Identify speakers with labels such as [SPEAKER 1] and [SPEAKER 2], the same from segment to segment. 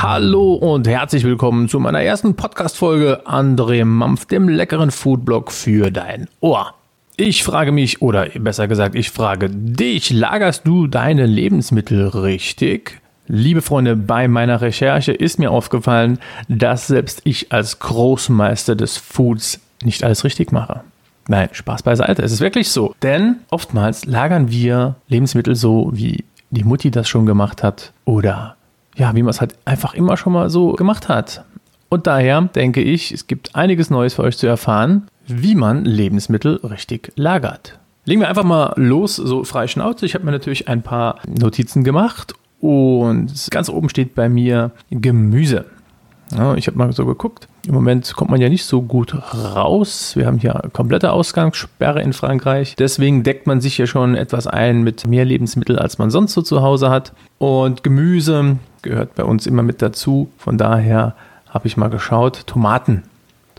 [SPEAKER 1] Hallo und herzlich willkommen zu meiner ersten Podcast-Folge André Mampf, dem leckeren Foodblog für dein Ohr. Ich frage mich, oder besser gesagt, ich frage dich, lagerst du deine Lebensmittel richtig? Liebe Freunde, bei meiner Recherche ist mir aufgefallen, dass selbst ich als Großmeister des Foods nicht alles richtig mache. Nein, Spaß beiseite, es ist wirklich so. Denn oftmals lagern wir Lebensmittel so, wie die Mutti das schon gemacht hat oder ja, wie man es halt einfach immer schon mal so gemacht hat. Und daher denke ich, es gibt einiges Neues für euch zu erfahren, wie man Lebensmittel richtig lagert. Legen wir einfach mal los, so frei Schnauze. Ich habe mir natürlich ein paar Notizen gemacht und ganz oben steht bei mir Gemüse. Ja, ich habe mal so geguckt. Im Moment kommt man ja nicht so gut raus. Wir haben hier komplette Ausgangssperre in Frankreich. Deswegen deckt man sich hier schon etwas ein mit mehr Lebensmitteln, als man sonst so zu Hause hat. Und Gemüse gehört bei uns immer mit dazu. Von daher habe ich mal geschaut. Tomaten.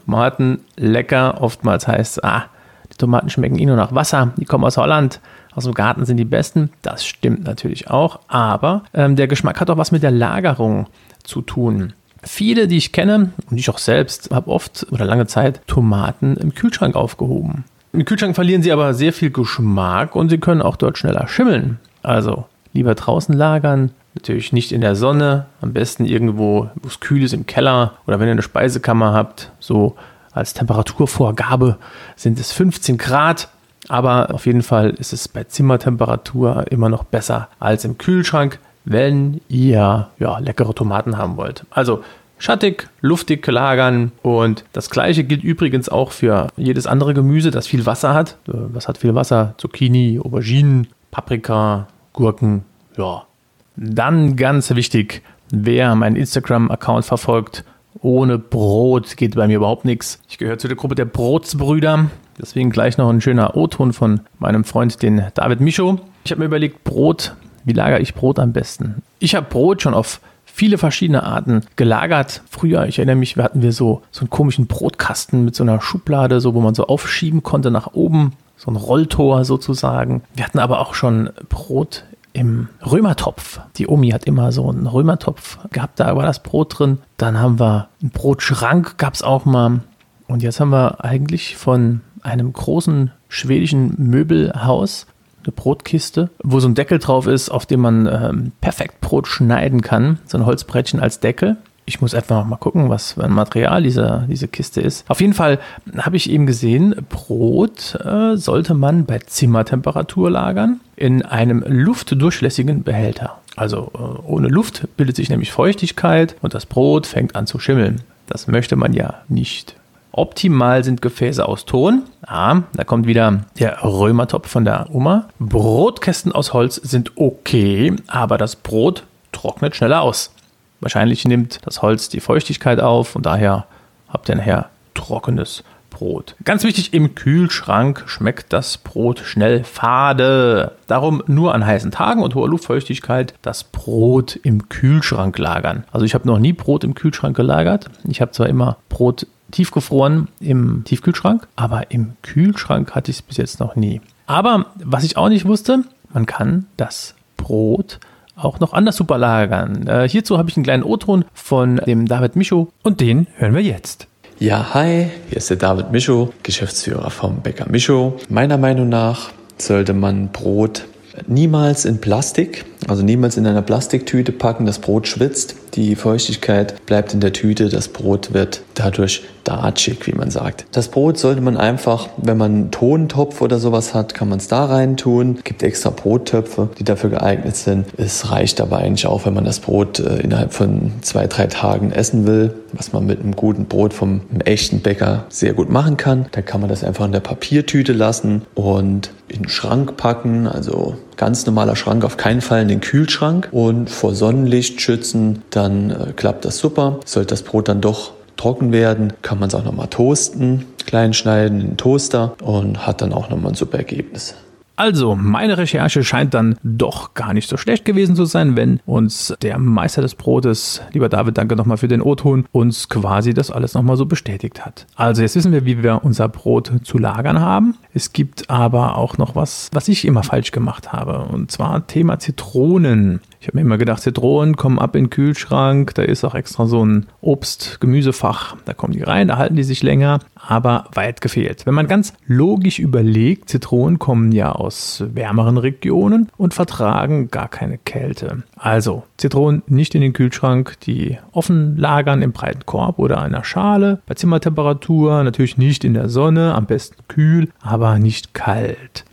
[SPEAKER 1] Tomaten lecker. Oftmals heißt es, ah, die Tomaten schmecken eh nur nach Wasser. Die kommen aus Holland. Aus dem Garten sind die besten. Das stimmt natürlich auch. Aber ähm, der Geschmack hat auch was mit der Lagerung zu tun. Viele, die ich kenne und ich auch selbst, habe oft oder lange Zeit Tomaten im Kühlschrank aufgehoben. Im Kühlschrank verlieren sie aber sehr viel Geschmack und sie können auch dort schneller schimmeln. Also lieber draußen lagern, natürlich nicht in der Sonne, am besten irgendwo, wo es kühl ist, im Keller oder wenn ihr eine Speisekammer habt, so als Temperaturvorgabe sind es 15 Grad. Aber auf jeden Fall ist es bei Zimmertemperatur immer noch besser als im Kühlschrank wenn ihr ja, leckere Tomaten haben wollt. Also schattig, luftig lagern und das gleiche gilt übrigens auch für jedes andere Gemüse, das viel Wasser hat. Was hat viel Wasser? Zucchini, Auberginen, Paprika, Gurken, ja. Dann ganz wichtig, wer meinen Instagram-Account verfolgt, ohne Brot geht bei mir überhaupt nichts. Ich gehöre zu der Gruppe der Brotsbrüder. Deswegen gleich noch ein schöner O-Ton von meinem Freund, den David Micho. Ich habe mir überlegt, Brot wie lagere ich Brot am besten? Ich habe Brot schon auf viele verschiedene Arten gelagert. Früher, ich erinnere mich, hatten wir so, so einen komischen Brotkasten mit so einer Schublade, so wo man so aufschieben konnte nach oben. So ein Rolltor sozusagen. Wir hatten aber auch schon Brot im Römertopf. Die Omi hat immer so einen Römertopf gehabt, da war das Brot drin. Dann haben wir einen Brotschrank, gab es auch mal. Und jetzt haben wir eigentlich von einem großen schwedischen Möbelhaus eine Brotkiste, wo so ein Deckel drauf ist, auf dem man ähm, perfekt Brot schneiden kann. So ein Holzbrettchen als Deckel. Ich muss einfach mal gucken, was für ein Material diese, diese Kiste ist. Auf jeden Fall habe ich eben gesehen, Brot äh, sollte man bei Zimmertemperatur lagern in einem luftdurchlässigen Behälter. Also äh, ohne Luft bildet sich nämlich Feuchtigkeit und das Brot fängt an zu schimmeln. Das möchte man ja nicht. Optimal sind Gefäße aus Ton. Ah, da kommt wieder der Römertopf von der Oma. Brotkästen aus Holz sind okay, aber das Brot trocknet schneller aus. Wahrscheinlich nimmt das Holz die Feuchtigkeit auf und daher habt ihr nachher trockenes Brot. Ganz wichtig, im Kühlschrank schmeckt das Brot schnell fade. Darum nur an heißen Tagen und hoher Luftfeuchtigkeit das Brot im Kühlschrank lagern. Also ich habe noch nie Brot im Kühlschrank gelagert. Ich habe zwar immer Brot tiefgefroren im Tiefkühlschrank, aber im Kühlschrank hatte ich es bis jetzt noch nie. Aber was ich auch nicht wusste, man kann das Brot auch noch anders super lagern. Äh, hierzu habe ich einen kleinen O-Ton von dem David Micho und den hören wir jetzt.
[SPEAKER 2] Ja, hi, hier ist der David Micho, Geschäftsführer vom Bäcker Micho. Meiner Meinung nach sollte man Brot niemals in Plastik, also niemals in einer Plastiktüte packen. Das Brot schwitzt, die Feuchtigkeit bleibt in der Tüte, das Brot wird dadurch datschig, wie man sagt. Das Brot sollte man einfach, wenn man einen Tontopf oder sowas hat, kann man es da rein tun. Gibt extra Brottöpfe, die dafür geeignet sind. Es reicht aber eigentlich auch, wenn man das Brot äh, innerhalb von zwei, drei Tagen essen will, was man mit einem guten Brot vom echten Bäcker sehr gut machen kann. Dann kann man das einfach in der Papiertüte lassen und in den Schrank packen, also ganz normaler Schrank, auf keinen Fall in den Kühlschrank und vor Sonnenlicht schützen, dann äh, klappt das super. Sollte das Brot dann doch trocken werden, kann man es auch nochmal toasten, klein schneiden in den Toaster und hat dann auch nochmal ein super Ergebnis.
[SPEAKER 1] Also, meine Recherche scheint dann doch gar nicht so schlecht gewesen zu sein, wenn uns der Meister des Brotes, lieber David, danke nochmal für den O-Ton, uns quasi das alles nochmal so bestätigt hat. Also, jetzt wissen wir, wie wir unser Brot zu lagern haben. Es gibt aber auch noch was, was ich immer falsch gemacht habe. Und zwar Thema Zitronen. Ich habe mir immer gedacht, Zitronen kommen ab in den Kühlschrank, da ist auch extra so ein Obst-Gemüsefach, da kommen die rein, da halten die sich länger, aber weit gefehlt. Wenn man ganz logisch überlegt, Zitronen kommen ja aus wärmeren Regionen und vertragen gar keine Kälte. Also Zitronen nicht in den Kühlschrank, die offen lagern im breiten Korb oder einer Schale, bei Zimmertemperatur, natürlich nicht in der Sonne, am besten kühl, aber nicht kalt.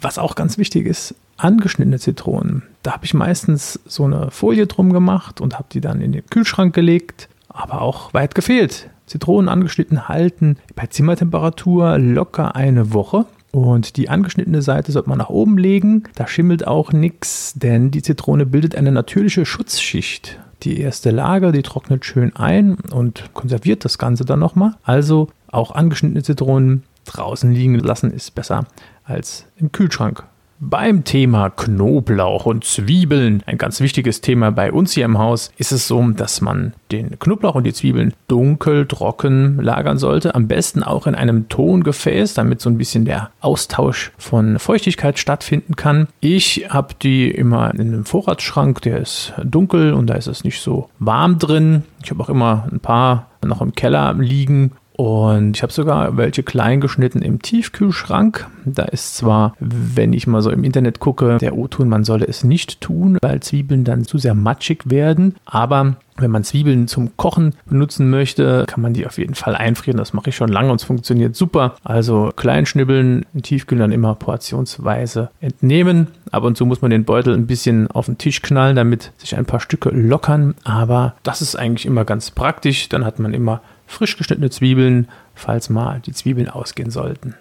[SPEAKER 1] Was auch ganz wichtig ist, angeschnittene Zitronen. Da habe ich meistens so eine Folie drum gemacht und habe die dann in den Kühlschrank gelegt, aber auch weit gefehlt. Zitronen angeschnitten halten bei Zimmertemperatur locker eine Woche. Und die angeschnittene Seite sollte man nach oben legen. Da schimmelt auch nichts, denn die Zitrone bildet eine natürliche Schutzschicht. Die erste Lage, die trocknet schön ein und konserviert das Ganze dann nochmal. Also auch angeschnittene Zitronen draußen liegen lassen ist besser als im Kühlschrank beim Thema Knoblauch und Zwiebeln, ein ganz wichtiges Thema bei uns hier im Haus, ist es so, dass man den Knoblauch und die Zwiebeln dunkel, trocken lagern sollte. Am besten auch in einem Tongefäß, damit so ein bisschen der Austausch von Feuchtigkeit stattfinden kann. Ich habe die immer in einem Vorratsschrank, der ist dunkel und da ist es nicht so warm drin. Ich habe auch immer ein paar noch im Keller liegen und ich habe sogar welche klein geschnitten im Tiefkühlschrank. Da ist zwar, wenn ich mal so im Internet gucke, der O-Ton, man solle es nicht tun, weil Zwiebeln dann zu sehr matschig werden. Aber wenn man Zwiebeln zum Kochen benutzen möchte, kann man die auf jeden Fall einfrieren. Das mache ich schon lange und es funktioniert super. Also klein schnibbeln, Tiefkühl dann immer portionsweise entnehmen. Ab und zu muss man den Beutel ein bisschen auf den Tisch knallen, damit sich ein paar Stücke lockern. Aber das ist eigentlich immer ganz praktisch. Dann hat man immer frisch geschnittene Zwiebeln, falls mal die Zwiebeln ausgehen sollten.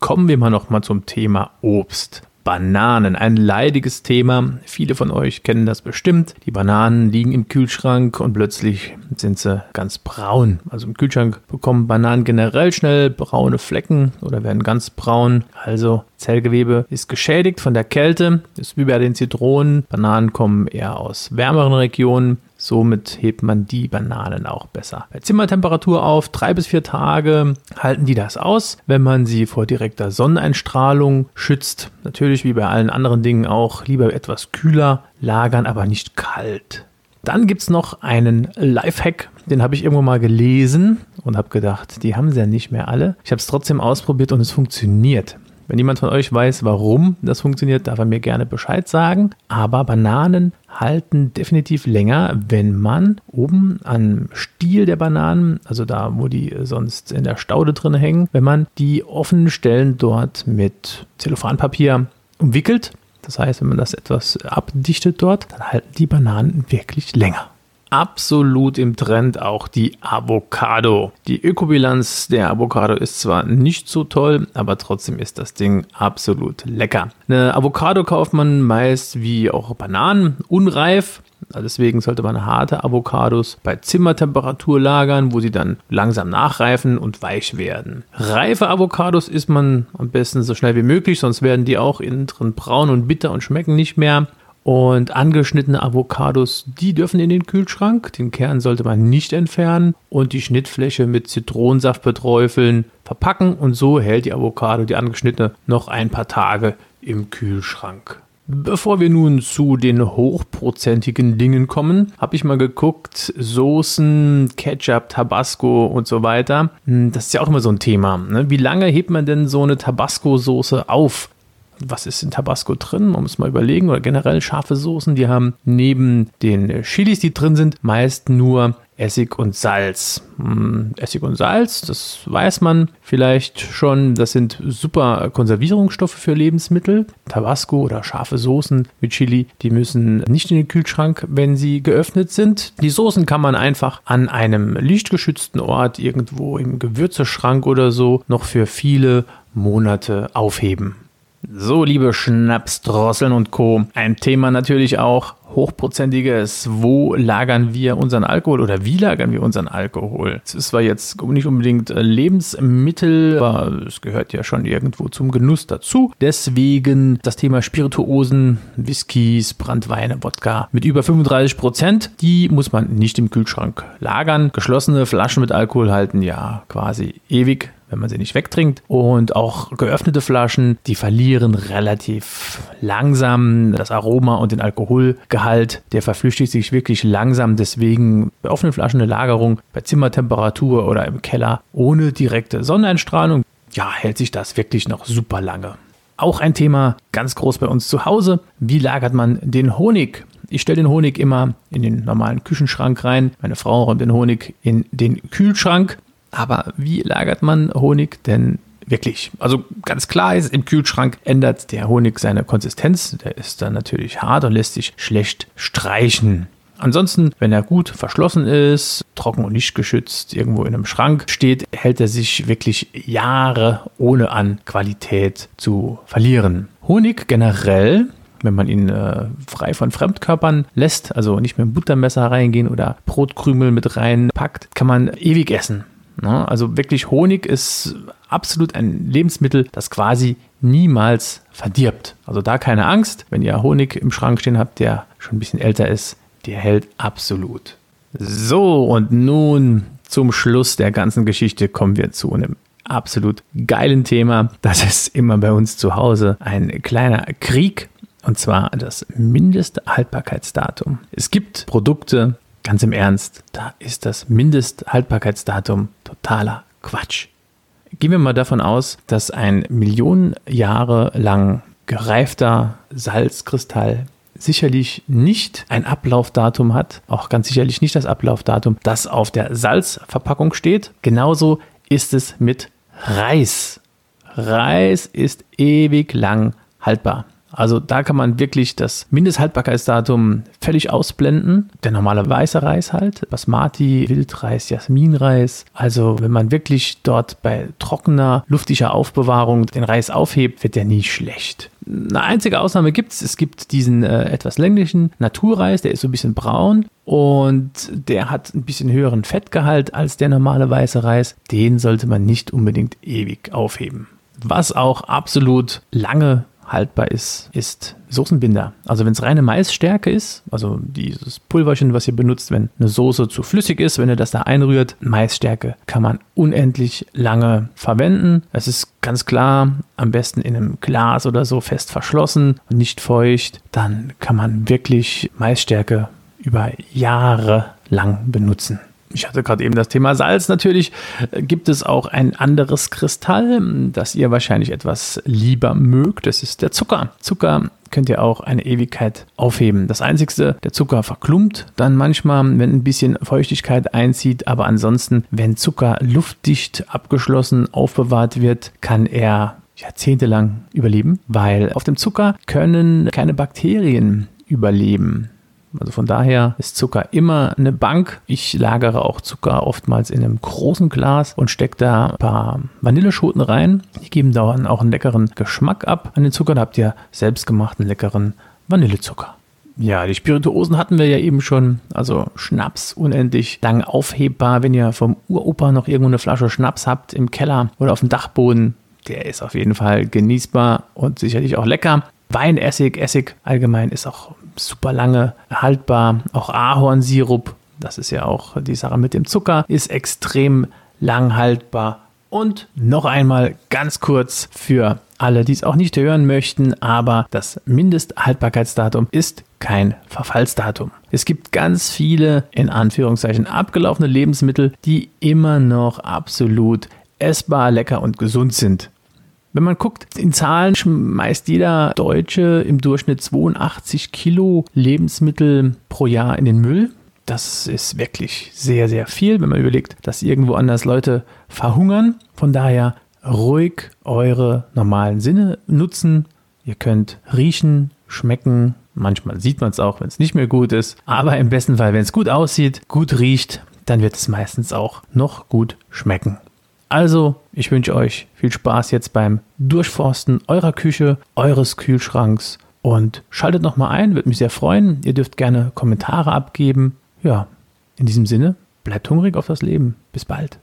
[SPEAKER 1] Kommen wir mal noch mal zum Thema Obst. Bananen, ein leidiges Thema. Viele von euch kennen das bestimmt. Die Bananen liegen im Kühlschrank und plötzlich sind sie ganz braun. Also im Kühlschrank bekommen Bananen generell schnell braune Flecken oder werden ganz braun. Also Zellgewebe ist geschädigt von der Kälte. Das ist wie bei den Zitronen. Bananen kommen eher aus wärmeren Regionen. Somit hebt man die Bananen auch besser. Bei Zimmertemperatur auf drei bis vier Tage halten die das aus, wenn man sie vor direkter Sonneneinstrahlung schützt. Natürlich wie bei allen anderen Dingen auch lieber etwas kühler lagern, aber nicht kalt. Dann gibt es noch einen Lifehack, den habe ich irgendwo mal gelesen und habe gedacht, die haben sie ja nicht mehr alle. Ich habe es trotzdem ausprobiert und es funktioniert. Wenn jemand von euch weiß, warum das funktioniert, darf er mir gerne Bescheid sagen. Aber Bananen halten definitiv länger, wenn man oben am Stiel der Bananen, also da, wo die sonst in der Staude drin hängen, wenn man die offenen Stellen dort mit Zellophanpapier umwickelt. Das heißt, wenn man das etwas abdichtet dort, dann halten die Bananen wirklich länger absolut im Trend auch die Avocado. Die Ökobilanz der Avocado ist zwar nicht so toll, aber trotzdem ist das Ding absolut lecker. Eine Avocado kauft man meist wie auch Bananen unreif. Deswegen sollte man harte Avocados bei Zimmertemperatur lagern, wo sie dann langsam nachreifen und weich werden. Reife Avocados isst man am besten so schnell wie möglich, sonst werden die auch innen drin braun und bitter und schmecken nicht mehr. Und angeschnittene Avocados, die dürfen in den Kühlschrank. Den Kern sollte man nicht entfernen und die Schnittfläche mit Zitronensaft beträufeln, verpacken und so hält die Avocado, die angeschnittene, noch ein paar Tage im Kühlschrank. Bevor wir nun zu den hochprozentigen Dingen kommen, habe ich mal geguckt, Soßen, Ketchup, Tabasco und so weiter. Hm, das ist ja auch immer so ein Thema. Ne? Wie lange hebt man denn so eine Tabasco-Soße auf? Was ist in Tabasco drin? Man muss mal überlegen. Oder generell scharfe Soßen, die haben neben den Chilis, die drin sind, meist nur Essig und Salz. Hm, Essig und Salz, das weiß man vielleicht schon. Das sind super Konservierungsstoffe für Lebensmittel. Tabasco oder scharfe Soßen mit Chili, die müssen nicht in den Kühlschrank, wenn sie geöffnet sind. Die Soßen kann man einfach an einem lichtgeschützten Ort irgendwo im Gewürzeschrank oder so noch für viele Monate aufheben. So, liebe Schnapsdrosseln und Co. Ein Thema natürlich auch hochprozentiges. Wo lagern wir unseren Alkohol oder wie lagern wir unseren Alkohol? Es ist zwar jetzt nicht unbedingt äh, Lebensmittel, aber es gehört ja schon irgendwo zum Genuss dazu. Deswegen das Thema Spirituosen, Whiskys, Brandweine, Wodka mit über 35 Prozent, die muss man nicht im Kühlschrank lagern. Geschlossene Flaschen mit Alkohol halten ja quasi ewig wenn man sie nicht wegtrinkt. Und auch geöffnete Flaschen, die verlieren relativ langsam das Aroma und den Alkoholgehalt. Der verflüchtigt sich wirklich langsam. Deswegen bei offenen Flaschen eine Lagerung bei Zimmertemperatur oder im Keller ohne direkte Sonneneinstrahlung. Ja, hält sich das wirklich noch super lange. Auch ein Thema ganz groß bei uns zu Hause. Wie lagert man den Honig? Ich stelle den Honig immer in den normalen Küchenschrank rein. Meine Frau räumt den Honig in den Kühlschrank. Aber wie lagert man Honig denn wirklich? Also ganz klar ist, im Kühlschrank ändert der Honig seine Konsistenz. Der ist dann natürlich hart und lässt sich schlecht streichen. Ansonsten, wenn er gut verschlossen ist, trocken und nicht geschützt, irgendwo in einem Schrank steht, hält er sich wirklich Jahre ohne an Qualität zu verlieren. Honig generell wenn man ihn äh, frei von Fremdkörpern lässt, also nicht mit dem Buttermesser reingehen oder Brotkrümel mit reinpackt, kann man ewig essen. Ne? Also wirklich Honig ist absolut ein Lebensmittel, das quasi niemals verdirbt. Also da keine Angst, wenn ihr Honig im Schrank stehen habt, der schon ein bisschen älter ist, der hält absolut. So, und nun zum Schluss der ganzen Geschichte kommen wir zu einem absolut geilen Thema. Das ist immer bei uns zu Hause ein kleiner Krieg. Und zwar das Mindesthaltbarkeitsdatum. Es gibt Produkte, Ganz im Ernst, da ist das Mindesthaltbarkeitsdatum totaler Quatsch. Gehen wir mal davon aus, dass ein Millionen Jahre lang gereifter Salzkristall sicherlich nicht ein Ablaufdatum hat, auch ganz sicherlich nicht das Ablaufdatum, das auf der Salzverpackung steht. Genauso ist es mit Reis. Reis ist ewig lang haltbar. Also da kann man wirklich das Mindesthaltbarkeitsdatum völlig ausblenden. Der normale weiße Reis halt, Basmati, Wildreis, Jasminreis. Also wenn man wirklich dort bei trockener, luftiger Aufbewahrung den Reis aufhebt, wird der nie schlecht. Eine einzige Ausnahme gibt es. Es gibt diesen äh, etwas länglichen Naturreis, der ist so ein bisschen braun und der hat ein bisschen höheren Fettgehalt als der normale weiße Reis. Den sollte man nicht unbedingt ewig aufheben. Was auch absolut lange haltbar ist, ist Soßenbinder. Also wenn es reine Maisstärke ist, also dieses Pulverchen, was ihr benutzt, wenn eine Soße zu flüssig ist, wenn ihr das da einrührt, Maisstärke kann man unendlich lange verwenden. Es ist ganz klar, am besten in einem Glas oder so fest verschlossen und nicht feucht. Dann kann man wirklich Maisstärke über Jahre lang benutzen ich hatte gerade eben das Thema Salz. Natürlich äh, gibt es auch ein anderes Kristall, das ihr wahrscheinlich etwas lieber mögt. Das ist der Zucker. Zucker könnt ihr auch eine Ewigkeit aufheben. Das Einzige, der Zucker verklumpt dann manchmal, wenn ein bisschen Feuchtigkeit einzieht, aber ansonsten, wenn Zucker luftdicht abgeschlossen aufbewahrt wird, kann er jahrzehntelang überleben, weil auf dem Zucker können keine Bakterien überleben. Also von daher ist Zucker immer eine Bank. Ich lagere auch Zucker oftmals in einem großen Glas und stecke da ein paar Vanilleschoten rein. Die geben dann auch einen leckeren Geschmack ab an den Zucker. Da habt ihr selbstgemachten leckeren Vanillezucker. Ja, die Spirituosen hatten wir ja eben schon. Also Schnaps unendlich lang aufhebbar. Wenn ihr vom Uropa noch irgendwo eine Flasche Schnaps habt im Keller oder auf dem Dachboden, der ist auf jeden Fall genießbar und sicherlich auch lecker. Weinessig, Essig allgemein ist auch super lange haltbar. Auch Ahornsirup, das ist ja auch die Sache mit dem Zucker, ist extrem lang haltbar. Und noch einmal ganz kurz für alle, die es auch nicht hören möchten, aber das Mindesthaltbarkeitsdatum ist kein Verfallsdatum. Es gibt ganz viele, in Anführungszeichen, abgelaufene Lebensmittel, die immer noch absolut essbar, lecker und gesund sind. Wenn man guckt, in Zahlen schmeißt jeder Deutsche im Durchschnitt 82 Kilo Lebensmittel pro Jahr in den Müll. Das ist wirklich sehr, sehr viel, wenn man überlegt, dass irgendwo anders Leute verhungern. Von daher ruhig eure normalen Sinne nutzen. Ihr könnt riechen, schmecken. Manchmal sieht man es auch, wenn es nicht mehr gut ist. Aber im besten Fall, wenn es gut aussieht, gut riecht, dann wird es meistens auch noch gut schmecken. Also, ich wünsche euch viel Spaß jetzt beim Durchforsten eurer Küche, eures Kühlschranks Und schaltet nochmal ein, würde mich sehr freuen. Ihr dürft gerne Kommentare abgeben. Ja, in diesem Sinne, bleibt hungrig auf das Leben. Bis bald.